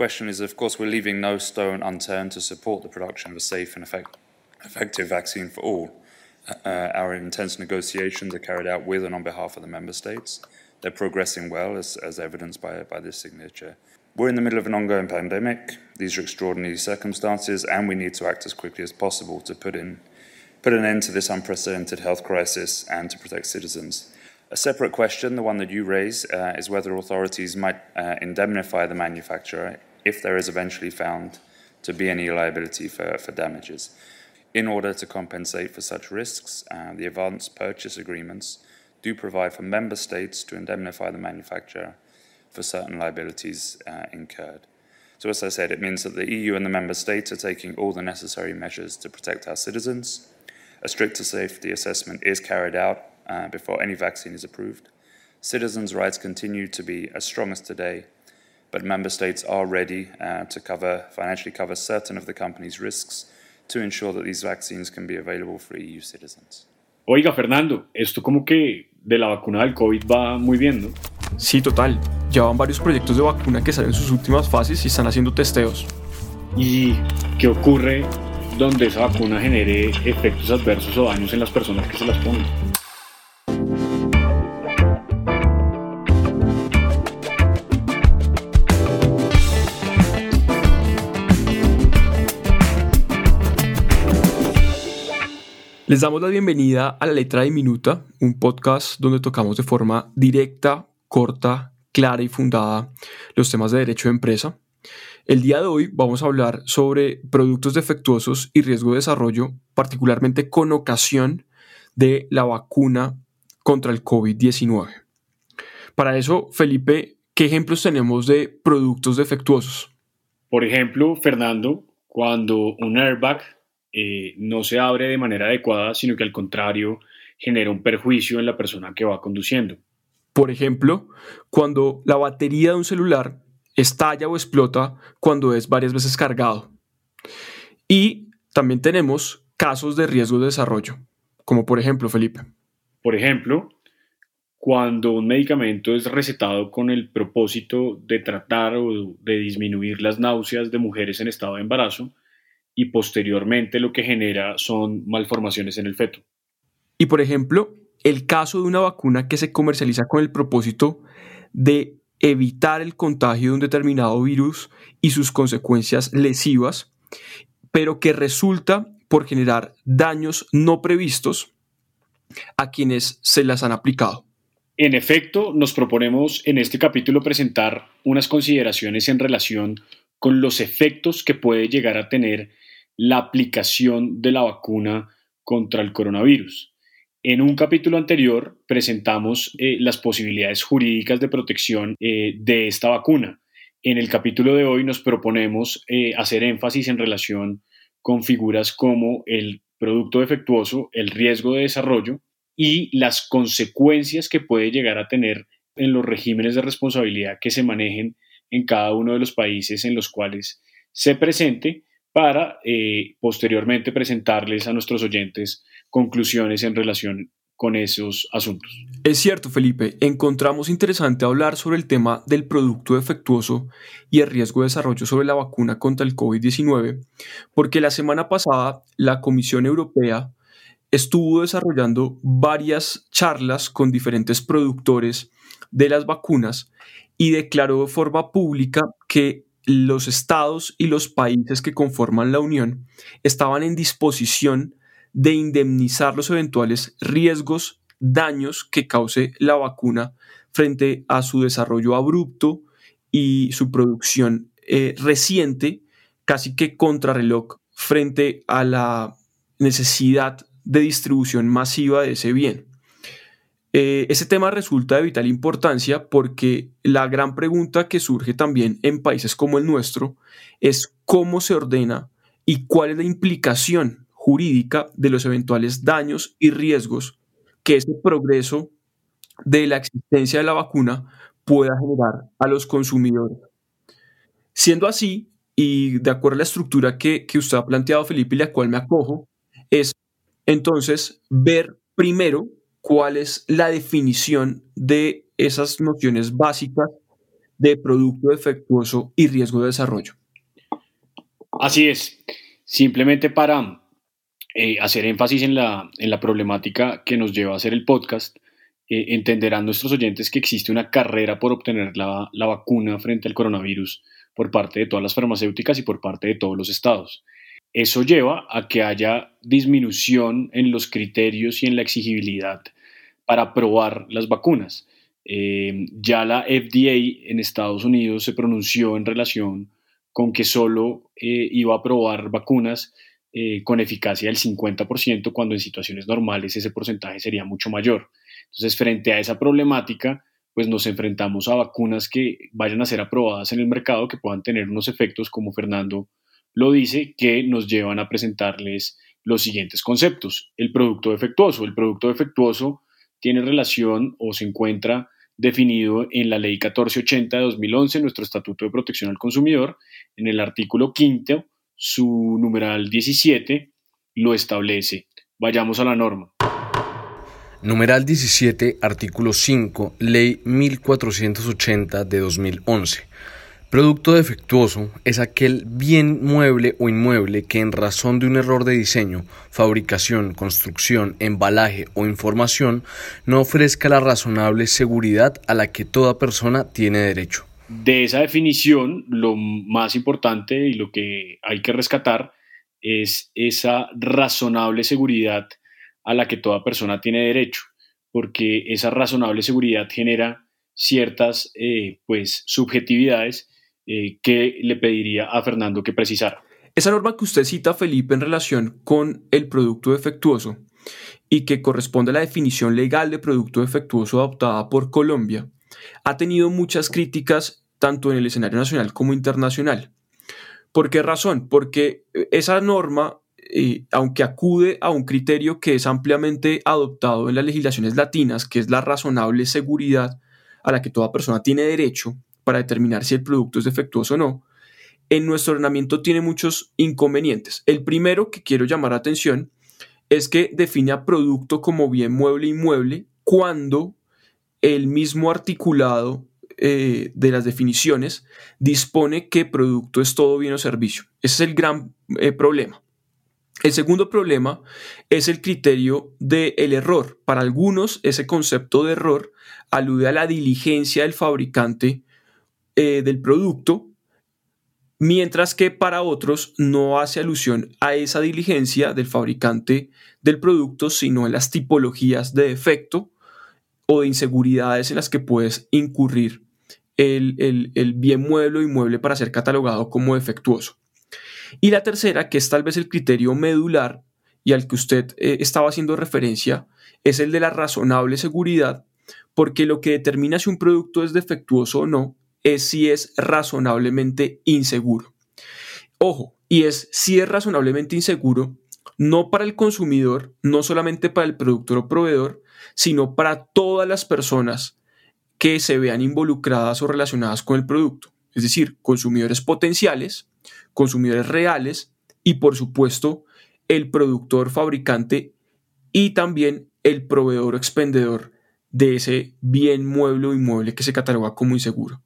question is, of course, we're leaving no stone unturned to support the production of a safe and effect, effective vaccine for all. Uh, our intense negotiations are carried out with and on behalf of the member states. They're progressing well, as, as evidenced by, by this signature. We're in the middle of an ongoing pandemic. These are extraordinary circumstances, and we need to act as quickly as possible to put in put an end to this unprecedented health crisis and to protect citizens. A separate question, the one that you raise, uh, is whether authorities might uh, indemnify the manufacturer if there is eventually found to be any liability for, for damages. In order to compensate for such risks, uh, the advance purchase agreements do provide for member states to indemnify the manufacturer for certain liabilities uh, incurred. So, as I said, it means that the EU and the member states are taking all the necessary measures to protect our citizens. A stricter safety assessment is carried out uh, before any vaccine is approved. Citizens' rights continue to be as strong as today, but member states are ready uh, to cover, financially cover certain of the company's risks to ensure that these vaccines can be available for EU citizens. Oiga, Fernando, esto como que de la vacuna del COVID va muy bien, ¿no? Sí, total. Llevan varios proyectos de vacuna que salen en sus últimas fases y están haciendo testeos. ¿Y qué ocurre donde esa vacuna genere efectos adversos o daños en las personas que se las ponen? Les damos la bienvenida a La Letra Diminuta, un podcast donde tocamos de forma directa, corta, clara y fundada los temas de derecho de empresa. El día de hoy vamos a hablar sobre productos defectuosos y riesgo de desarrollo, particularmente con ocasión de la vacuna contra el COVID-19. Para eso, Felipe, ¿qué ejemplos tenemos de productos defectuosos? Por ejemplo, Fernando, cuando un airbag eh, no se abre de manera adecuada, sino que al contrario genera un perjuicio en la persona que va conduciendo. Por ejemplo, cuando la batería de un celular estalla o explota cuando es varias veces cargado. Y también tenemos casos de riesgo de desarrollo, como por ejemplo, Felipe. Por ejemplo, cuando un medicamento es recetado con el propósito de tratar o de disminuir las náuseas de mujeres en estado de embarazo, y posteriormente lo que genera son malformaciones en el feto. Y por ejemplo, el caso de una vacuna que se comercializa con el propósito de evitar el contagio de un determinado virus y sus consecuencias lesivas, pero que resulta por generar daños no previstos a quienes se las han aplicado. En efecto, nos proponemos en este capítulo presentar unas consideraciones en relación con los efectos que puede llegar a tener la aplicación de la vacuna contra el coronavirus. En un capítulo anterior presentamos eh, las posibilidades jurídicas de protección eh, de esta vacuna. En el capítulo de hoy nos proponemos eh, hacer énfasis en relación con figuras como el producto defectuoso, el riesgo de desarrollo y las consecuencias que puede llegar a tener en los regímenes de responsabilidad que se manejen en cada uno de los países en los cuales se presente para eh, posteriormente presentarles a nuestros oyentes conclusiones en relación con esos asuntos. Es cierto, Felipe, encontramos interesante hablar sobre el tema del producto defectuoso y el riesgo de desarrollo sobre la vacuna contra el COVID-19, porque la semana pasada la Comisión Europea estuvo desarrollando varias charlas con diferentes productores de las vacunas y declaró de forma pública que los estados y los países que conforman la Unión estaban en disposición de indemnizar los eventuales riesgos, daños que cause la vacuna frente a su desarrollo abrupto y su producción eh, reciente, casi que contrarreloj frente a la necesidad de distribución masiva de ese bien. Eh, ese tema resulta de vital importancia porque la gran pregunta que surge también en países como el nuestro es cómo se ordena y cuál es la implicación jurídica de los eventuales daños y riesgos que ese progreso de la existencia de la vacuna pueda generar a los consumidores. Siendo así, y de acuerdo a la estructura que, que usted ha planteado, Felipe, y la cual me acojo, es entonces ver primero cuál es la definición de esas nociones básicas de producto defectuoso y riesgo de desarrollo. Así es. Simplemente para eh, hacer énfasis en la, en la, problemática que nos lleva a hacer el podcast, eh, entenderán nuestros oyentes que existe una carrera por obtener la, la vacuna frente al coronavirus por parte de todas las farmacéuticas y por parte de todos los estados. Eso lleva a que haya disminución en los criterios y en la exigibilidad para aprobar las vacunas. Eh, ya la FDA en Estados Unidos se pronunció en relación con que solo eh, iba a aprobar vacunas eh, con eficacia del 50%, cuando en situaciones normales ese porcentaje sería mucho mayor. Entonces, frente a esa problemática, pues nos enfrentamos a vacunas que vayan a ser aprobadas en el mercado, que puedan tener unos efectos, como Fernando lo dice, que nos llevan a presentarles los siguientes conceptos. El producto defectuoso. El producto defectuoso tiene relación o se encuentra definido en la Ley 1480 de 2011, nuestro Estatuto de Protección al Consumidor, en el artículo quinto, su numeral 17 lo establece. Vayamos a la norma. Numeral 17, artículo 5, Ley 1480 de 2011. Producto defectuoso es aquel bien mueble o inmueble que en razón de un error de diseño, fabricación, construcción, embalaje o información no ofrezca la razonable seguridad a la que toda persona tiene derecho. De esa definición, lo más importante y lo que hay que rescatar es esa razonable seguridad a la que toda persona tiene derecho, porque esa razonable seguridad genera ciertas eh, pues, subjetividades eh, que le pediría a Fernando que precisara. Esa norma que usted cita, Felipe, en relación con el producto defectuoso y que corresponde a la definición legal de producto defectuoso adoptada por Colombia, ha tenido muchas críticas tanto en el escenario nacional como internacional. ¿Por qué razón? Porque esa norma, eh, aunque acude a un criterio que es ampliamente adoptado en las legislaciones latinas, que es la razonable seguridad a la que toda persona tiene derecho, para determinar si el producto es defectuoso o no, en nuestro ordenamiento tiene muchos inconvenientes. El primero que quiero llamar la atención es que define a producto como bien mueble inmueble cuando el mismo articulado eh, de las definiciones dispone que producto es todo bien o servicio. Ese es el gran eh, problema. El segundo problema es el criterio del error. Para algunos, ese concepto de error alude a la diligencia del fabricante eh, del producto, mientras que para otros no hace alusión a esa diligencia del fabricante del producto, sino en las tipologías de defecto o de inseguridades en las que puedes incurrir el, bien mueble o inmueble para ser catalogado como defectuoso. Y la tercera, que es tal vez el criterio medular y al que usted eh, estaba haciendo referencia, es el de la razonable seguridad, porque lo que determina si un producto es defectuoso o no es si es razonablemente inseguro. Ojo, y es si es razonablemente inseguro, no para el consumidor, no solamente para el productor o proveedor, sino para todas las personas que se vean involucradas o relacionadas con el producto. Es decir, consumidores potenciales, consumidores reales y por supuesto el productor, fabricante y también el proveedor o expendedor de ese bien mueble o inmueble que se cataloga como inseguro.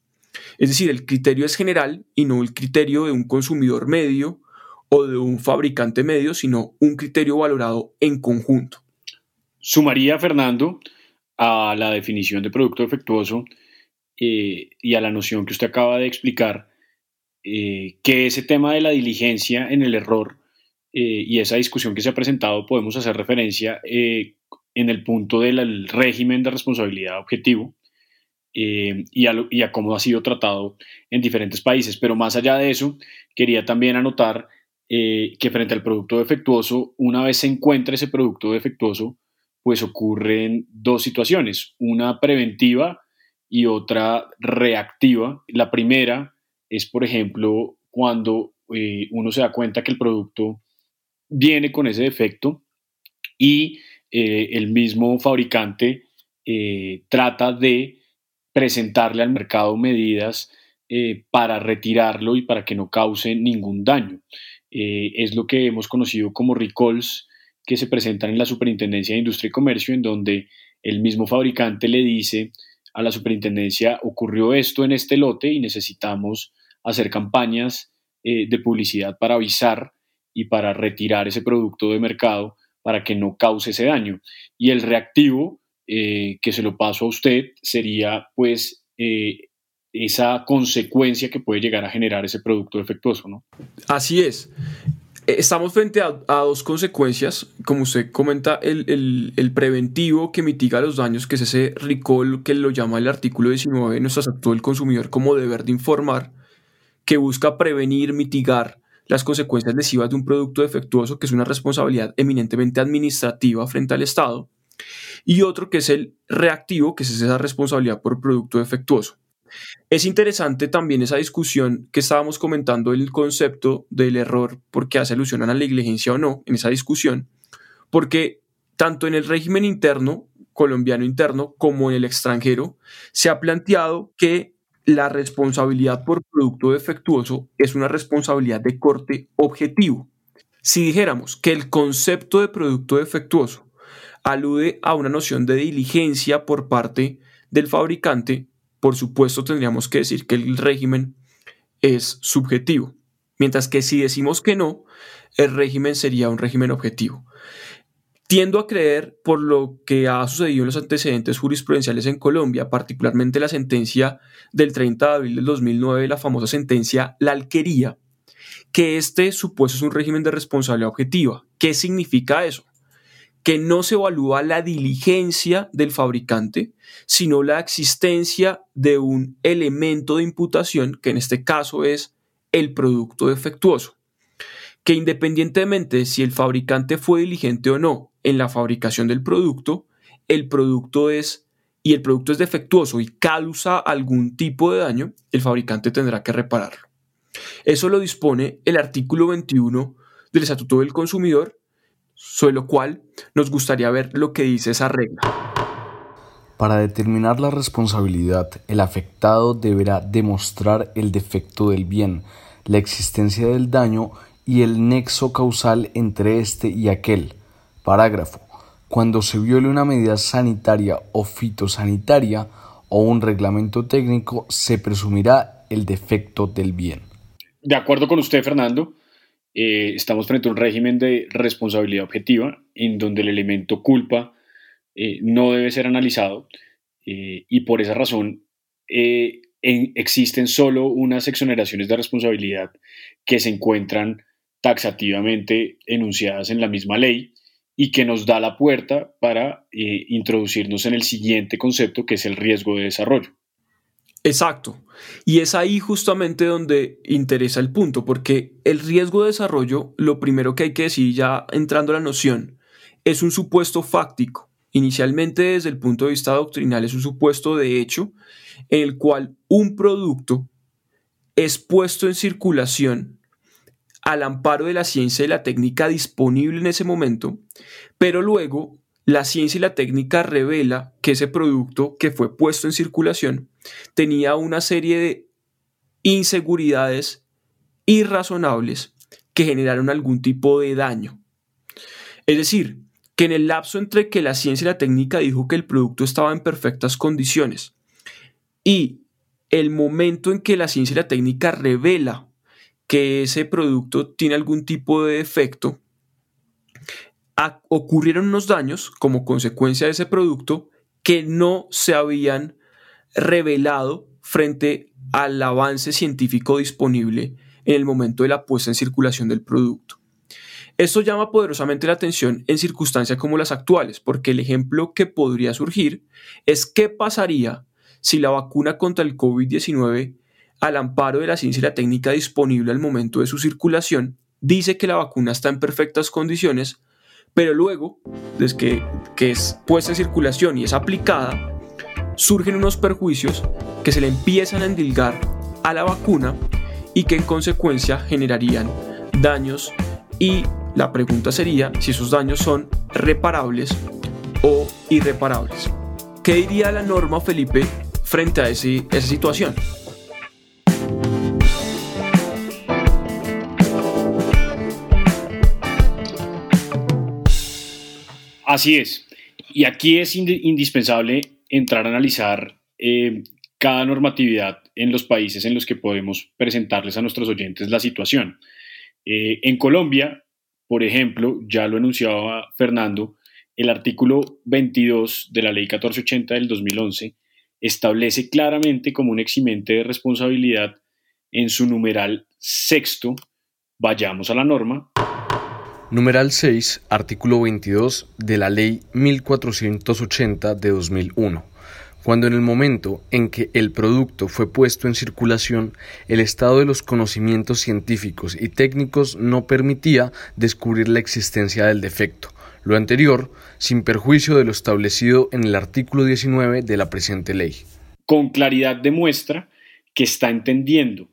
Es decir, el criterio es general y no el criterio de un consumidor medio o de un fabricante medio, sino un criterio valorado en conjunto. Sumaría, Fernando, a la definición de producto defectuoso eh, y a la noción que usted acaba de explicar, eh, que ese tema de la diligencia en el error eh, y esa discusión que se ha presentado podemos hacer referencia en el punto del régimen de responsabilidad objetivo, eh, y, a cómo ha sido tratado en diferentes países. Pero más allá de eso, quería también anotar eh, que frente al producto defectuoso, una vez se encuentra ese producto defectuoso, pues ocurren dos situaciones, una preventiva y otra reactiva. La primera es, por ejemplo, cuando eh, uno se da cuenta que el producto viene con ese defecto y el mismo fabricante trata de presentarle al mercado medidas eh, para retirarlo y para que no cause ningún daño. Eh, es lo que hemos conocido como recalls que se presentan en la Superintendencia de Industria y Comercio, en donde el mismo fabricante le dice a la superintendencia, ocurrió esto en este lote y necesitamos hacer campañas eh, de publicidad para avisar y para retirar ese producto de mercado para que no cause ese daño. Y el reactivo, eh, que se lo paso a usted, sería pues eh, esa consecuencia que puede llegar a generar ese producto defectuoso, ¿no? Así es. Estamos frente a, dos consecuencias, como usted comenta, el, el, preventivo que mitiga los daños, que es ese recall que lo llama el artículo 19 de nuestro Estatuto del Consumidor como deber de informar, que busca prevenir, mitigar las consecuencias lesivas de un producto defectuoso, que es una responsabilidad eminentemente administrativa frente al Estado, y otro que es el reactivo, que es esa responsabilidad por producto defectuoso. Es interesante también esa discusión que estábamos comentando el concepto del error, porque hace alusión a la negligencia o no en esa discusión, porque tanto en el régimen interno, colombiano interno, como en el extranjero, se ha planteado que la responsabilidad por producto defectuoso es una responsabilidad de corte objetivo. Si dijéramos que el concepto de producto defectuoso alude a una noción de diligencia por parte del fabricante, por supuesto tendríamos que decir que el régimen es subjetivo, mientras que si decimos que no, el régimen sería un régimen objetivo. Tiendo a creer, por lo que ha sucedido en los antecedentes jurisprudenciales en Colombia, particularmente la sentencia del 30 de abril del 2009, la famosa sentencia La Alquería, que este supuesto es un régimen de responsabilidad objetiva. ¿Qué significa eso? Que no se evalúa la diligencia del fabricante, sino la existencia de un elemento de imputación, que en este caso es el producto defectuoso, que independientemente de si el fabricante fue diligente o no en la fabricación del producto, el producto es y el producto es defectuoso y causa algún tipo de daño, el fabricante tendrá que repararlo. Eso lo dispone el artículo 21 del Estatuto del Consumidor sobre lo cual nos gustaría ver lo que dice esa regla. Para determinar la responsabilidad, el afectado deberá demostrar el defecto del bien, la existencia del daño y el nexo causal entre este y aquel. Parágrafo. Cuando se viole una medida sanitaria o fitosanitaria o un reglamento técnico, se presumirá el defecto del bien. De acuerdo con usted, Fernando, eh, estamos frente a un régimen de responsabilidad objetiva en donde el elemento culpa eh, no debe ser analizado eh, y por esa razón existen solo unas exoneraciones de responsabilidad que se encuentran taxativamente enunciadas en la misma ley y que nos da la puerta para introducirnos en el siguiente concepto que es el riesgo de desarrollo. Exacto. Y es ahí justamente donde interesa el punto, porque el riesgo de desarrollo, lo primero que hay que decir ya entrando a la noción, es un supuesto fáctico. Inicialmente desde el punto de vista doctrinal es un supuesto de hecho en el cual un producto es puesto en circulación al amparo de la ciencia y la técnica disponible en ese momento, pero luego la ciencia y la técnica revela que ese producto que fue puesto en circulación tenía una serie de inseguridades irrazonables que generaron algún tipo de daño. Es decir, que en el lapso entre que la ciencia y la técnica dijo que el producto estaba en perfectas condiciones y el momento en que la ciencia y la técnica revela que ese producto tiene algún tipo de defecto, ocurrieron unos daños como consecuencia de ese producto que no se habían revelado frente al avance científico disponible en el momento de la puesta en circulación del producto. Esto llama poderosamente la atención en circunstancias como las actuales, porque el ejemplo que podría surgir es qué pasaría si la vacuna contra el COVID-19, al amparo de la ciencia y la técnica disponible al momento de su circulación, dice que la vacuna está en perfectas condiciones, pero luego, desde que, es puesta en circulación y es aplicada, surgen unos perjuicios que se le empiezan a endilgar a la vacuna y que en consecuencia generarían daños y la pregunta sería si esos daños son reparables o irreparables. ¿Qué diría la norma, Felipe, frente a ese, esa situación? Así es. Y aquí es indispensable entrar a analizar eh, cada normatividad en los países en los que podemos presentarles a nuestros oyentes la situación. Eh, en Colombia, por ejemplo, ya lo enunciaba Fernando, el artículo 22 de la Ley 1480 del 2011 establece claramente como un eximente de responsabilidad en su numeral sexto, vayamos a la norma. Numeral 6, artículo 22 de la Ley 1480 de 2001 cuando en el momento en que el producto fue puesto en circulación, el estado de los conocimientos científicos y técnicos no permitía descubrir la existencia del defecto, lo anterior sin perjuicio de lo establecido en el artículo 19 de la presente ley. Con claridad demuestra que está entendiendo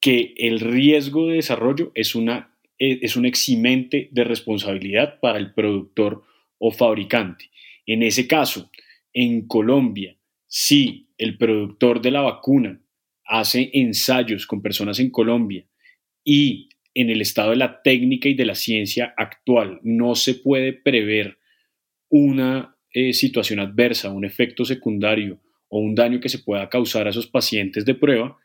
que el riesgo de desarrollo es, una, es un eximente de responsabilidad para el productor o fabricante. En ese caso, en Colombia, si el productor de la vacuna hace ensayos con personas en Colombia y en el estado de la técnica y de la ciencia actual no se puede prever una eh, situación adversa, un efecto secundario o un daño que se pueda causar a esos pacientes de prueba,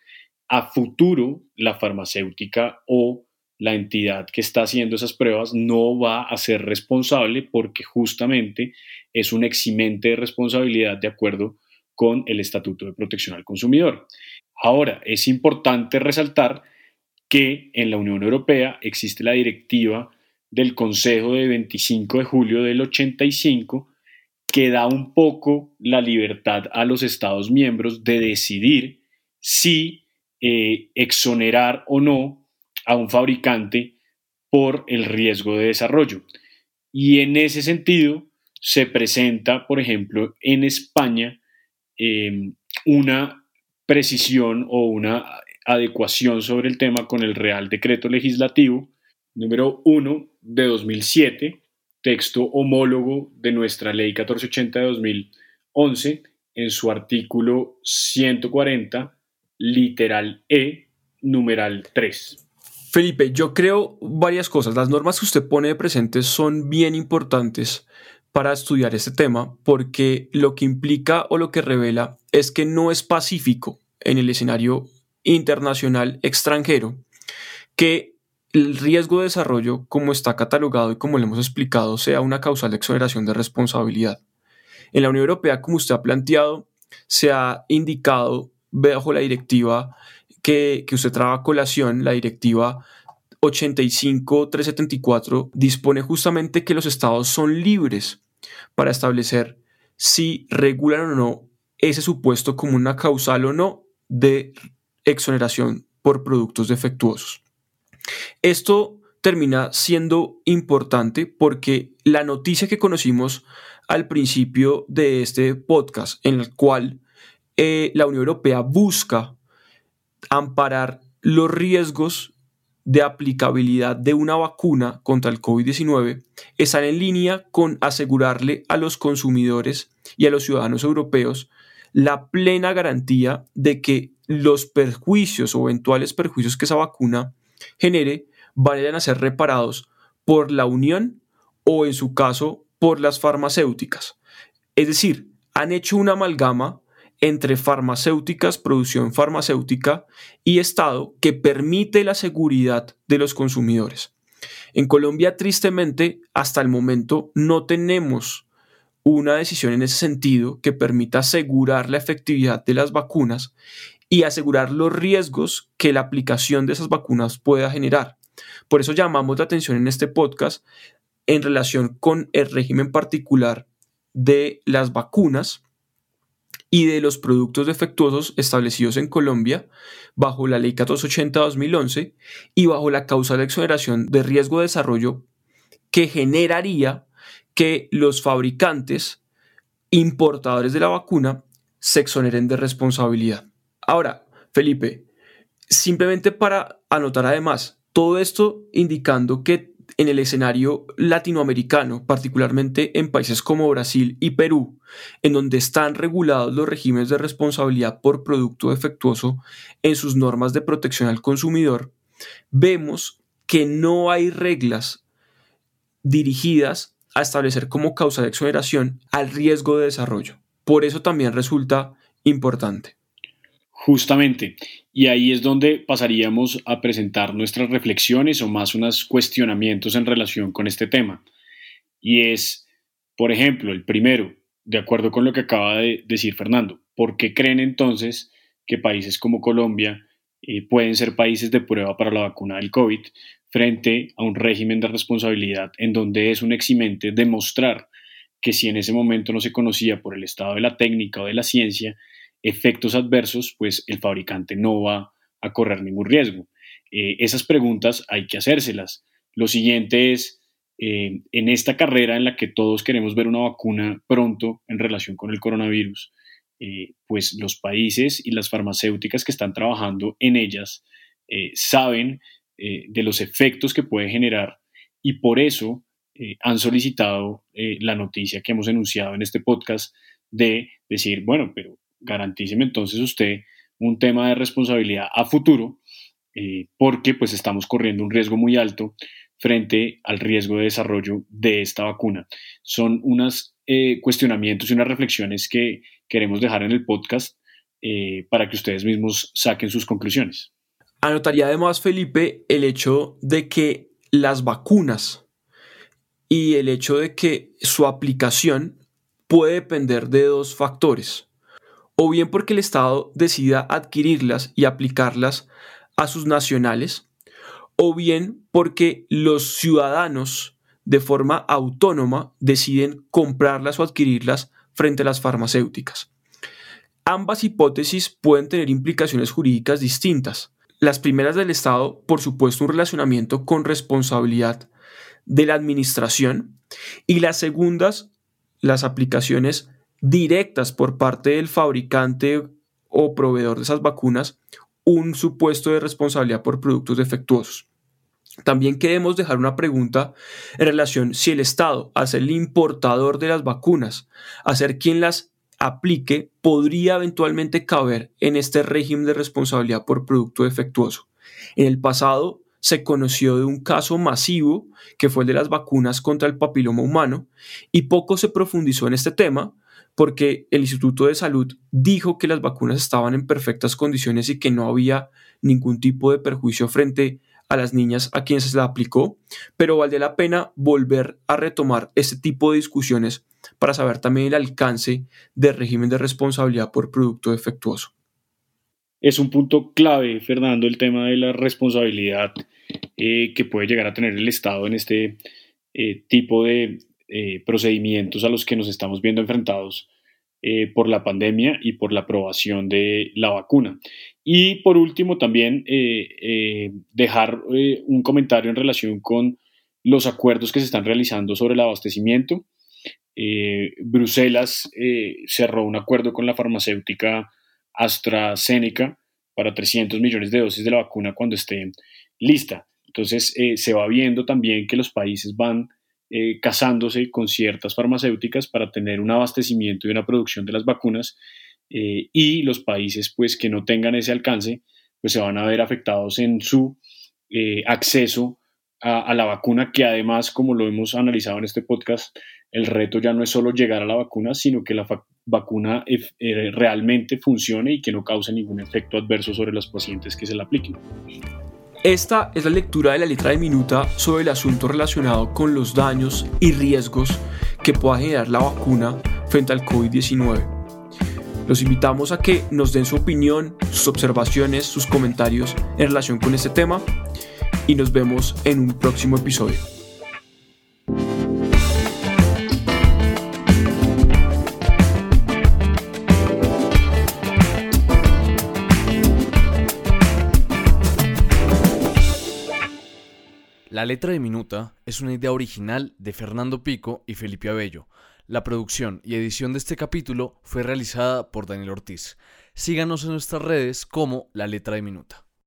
a futuro la farmacéutica o la entidad que está haciendo esas pruebas no va a ser responsable porque justamente es un eximente de responsabilidad de acuerdo con el Estatuto de Protección al Consumidor. Ahora, es importante resaltar que en la Unión Europea existe la directiva del Consejo de 25 de julio del 85 que da un poco la libertad a los Estados miembros de decidir si eh, exonerar o no a un fabricante por el riesgo de desarrollo. Y en ese sentido se presenta, por ejemplo, en España em, una precisión o una adecuación sobre el tema con el Real Decreto Legislativo número 1 de 2007, texto homólogo de nuestra Ley 1480 de 2011, en su artículo 140, literal E, numeral 3. Felipe, yo creo varias cosas. Las normas que usted pone de presente son bien importantes para estudiar este tema porque lo que implica o lo que revela es que no es pacífico en el escenario internacional extranjero que el riesgo de desarrollo, como está catalogado y como le hemos explicado, sea una causal de exoneración de responsabilidad. En la Unión Europea, como usted ha planteado, se ha indicado bajo la directiva que, usted trabaja colación, la directiva 85-374 dispone justamente que los estados son libres para establecer si regulan o no ese supuesto como una causal o no de exoneración por productos defectuosos. Esto termina siendo importante porque la noticia que conocimos al principio de este podcast, en el cual eh, la Unión Europea busca amparar los riesgos de aplicabilidad de una vacuna contra el COVID-19 están en línea con asegurarle a los consumidores y a los ciudadanos europeos la plena garantía de que los perjuicios o eventuales perjuicios que esa vacuna genere vayan a ser reparados por la Unión o en su caso por las farmacéuticas. Es decir, han hecho una amalgama entre farmacéuticas, producción farmacéutica y Estado que permite la seguridad de los consumidores. En Colombia, tristemente, hasta el momento no tenemos una decisión en ese sentido que permita asegurar la efectividad de las vacunas y asegurar los riesgos que la aplicación de esas vacunas pueda generar. Por eso llamamos la atención en este podcast en relación con el régimen particular de las vacunas y de los productos defectuosos establecidos en Colombia bajo la Ley 1480-2011 y bajo la causa de exoneración de riesgo de desarrollo que generaría que los fabricantes importadores de la vacuna se exoneren de responsabilidad. Ahora, Felipe, simplemente para anotar además, todo esto indicando que en el escenario latinoamericano, particularmente en países como Brasil y Perú, en donde están regulados los regímenes de responsabilidad por producto defectuoso en sus normas de protección al consumidor, vemos que no hay reglas dirigidas a establecer como causa de exoneración al riesgo de desarrollo. Por eso también resulta importante. Justamente, y ahí es donde pasaríamos a presentar nuestras reflexiones o más unos cuestionamientos en relación con este tema. Y es, por ejemplo, el primero, de acuerdo con lo que acaba de decir Fernando, ¿por qué creen entonces que países como Colombia eh, pueden ser países de prueba para la vacuna del COVID frente a un régimen de responsabilidad en donde es un eximente demostrar que si en ese momento no se conocía por el estado de la técnica o de la ciencia efectos adversos, pues el fabricante no va a correr ningún riesgo. Eh, esas preguntas hay que hacérselas. Lo siguiente es, eh, en esta carrera en la que todos queremos ver una vacuna pronto en relación con el coronavirus, eh, pues los países y las farmacéuticas que están trabajando en ellas saben de los efectos que puede generar y por eso han solicitado la noticia que hemos enunciado en este podcast de decir, bueno, pero garantíceme entonces usted un tema de responsabilidad a futuro, eh, porque pues estamos corriendo un riesgo muy alto frente al riesgo de desarrollo de esta vacuna. Son unos eh, cuestionamientos y unas reflexiones que queremos dejar en el podcast eh, para que ustedes mismos saquen sus conclusiones. Anotaría además, Felipe, el hecho de que las vacunas y el hecho de que su aplicación puede depender de dos factores o bien porque el Estado decida adquirirlas y aplicarlas a sus nacionales, o bien porque los ciudadanos de forma autónoma deciden comprarlas o adquirirlas frente a las farmacéuticas. Ambas hipótesis pueden tener implicaciones jurídicas distintas. Las primeras del Estado, por supuesto, un relacionamiento con responsabilidad de la administración y las segundas, las aplicaciones directas por parte del fabricante o proveedor de esas vacunas un supuesto de responsabilidad por productos defectuosos. También queremos dejar una pregunta en relación si el Estado, a ser el importador de las vacunas, a ser quien las aplique, podría eventualmente caber en este régimen de responsabilidad por producto defectuoso. En el pasado se conoció de un caso masivo que fue el de las vacunas contra el papiloma humano y poco se profundizó en este tema, porque el Instituto de Salud dijo que las vacunas estaban en perfectas condiciones y que no había ningún tipo de perjuicio frente a las niñas a quienes se la aplicó, pero vale la pena volver a retomar este tipo de discusiones para saber también el alcance del régimen de responsabilidad por producto defectuoso. Es un punto clave, Fernando, el tema de la responsabilidad eh, que puede llegar a tener el Estado en este eh, tipo de eh, procedimientos a los que nos estamos viendo enfrentados eh, por la pandemia y por la aprobación de la vacuna. Y por último, también eh, dejar un comentario en relación con los acuerdos que se están realizando sobre el abastecimiento. Bruselas cerró un acuerdo con la farmacéutica AstraZeneca para 300 millones de dosis de la vacuna cuando esté lista. Entonces, se va viendo también que los países van eh, casándose con ciertas farmacéuticas para tener un abastecimiento y una producción de las vacunas eh, y los países pues que no tengan ese alcance pues se van a ver afectados en su eh, acceso a, la vacuna que además como lo hemos analizado en este podcast el reto ya no es solo llegar a la vacuna sino que la vacuna realmente funcione y que no cause ningún efecto adverso sobre los pacientes que se la apliquen. Esta es la lectura de la letra de minuta sobre el asunto relacionado con los daños y riesgos que pueda generar la vacuna frente al COVID-19. Los invitamos a que nos den su opinión, sus observaciones, sus comentarios en relación con este tema y nos vemos en un próximo episodio. La letra de Minuta es una idea original de Fernando Pico y Felipe Abello. La producción y edición de este capítulo fue realizada por Daniel Ortiz. Síganos en nuestras redes como La letra de Minuta.